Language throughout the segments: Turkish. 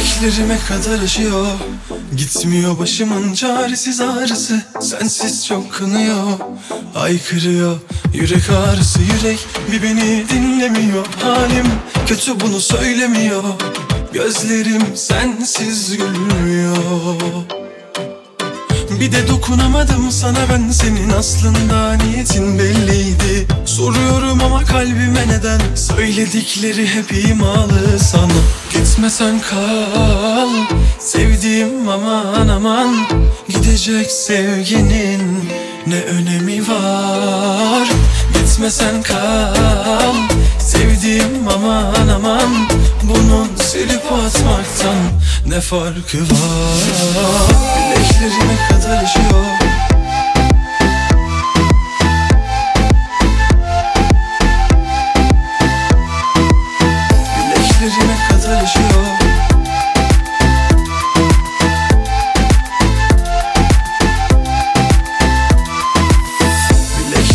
Bileklerime kadar aşıyor Gitmiyor başımın çaresiz ağrısı. Sensiz çok kanıyor. Aykırıyor. Yürek ağrısı yürek Bir beni dinlemiyor. Halim kötü bunu söylemiyor. Gözlerim sensiz gülmüyor. Bir de dokunamadım sana ben. Senin aslında niyetin belliydi kalbime neden Söyledikleri hep imalı sana? Gitmesen kal Sevdiğim aman aman. Gidecek sevginin ne önemi var? Gitmesen kal Sevdiğim aman aman. Bunun silip atmaktan ne farkı var? Bileklerime kadar aşıyor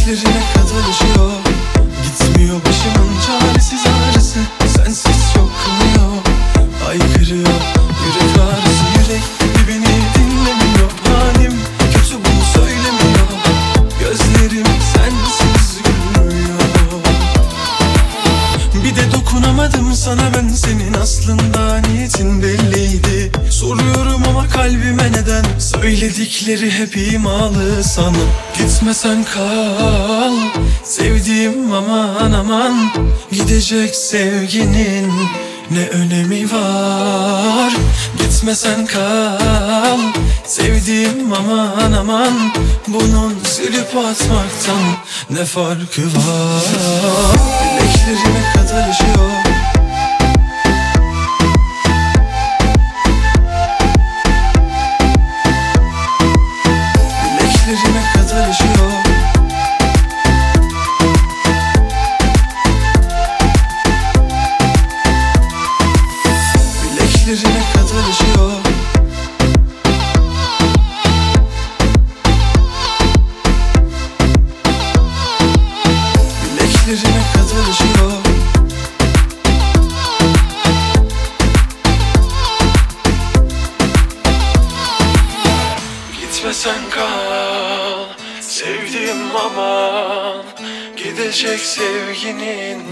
Bileklerime kadar aşıyor Gitmiyor başımın çaresiz ağrısı Sensiz çok kanıyor Aykırıyor. Yürek ağrısı yürek bir beni dinlemiyor. Halim kötü bunu söylemiyor. Gözlerim sensiz gülmüyor. Bir de dokunamadım sana ben. Senin aslında niyetin belliydi Soruyorum ama kalbime neden? Söyledikleri hep imalı sana Gitmesen kal. Sevdiğim aman aman Gidecek sevginin ne önemi var? Gitmesen kal. Sevdiğim aman aman Bunun silip atmaktan ne farkı var? Bileklerime kadar aşıyor Bileklerime kadar Bileklerime Gitmesen kal Sevdiğim aman. Gidecek sevginin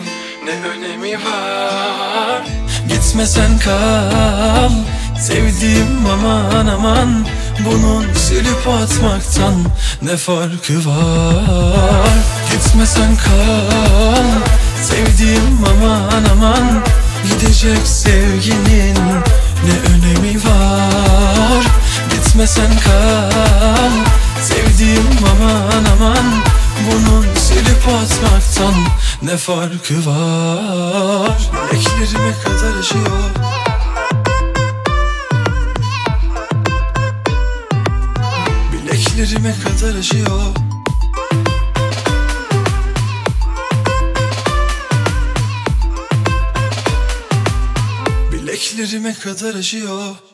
ne önemi var? Gitmesen kal Sevdiğim aman aman. Bunun silip atmaktan ne farkı var? Gitmesen kal Sevdiğim aman aman. Gidecek sevginin Gitmesen kal. Sevdiğim aman aman Bunun silip atmaktan ne farkı var? Bileklerime kadar aşıyor Bileklerime kadar aşıyor Bileklerime kadar aşıyor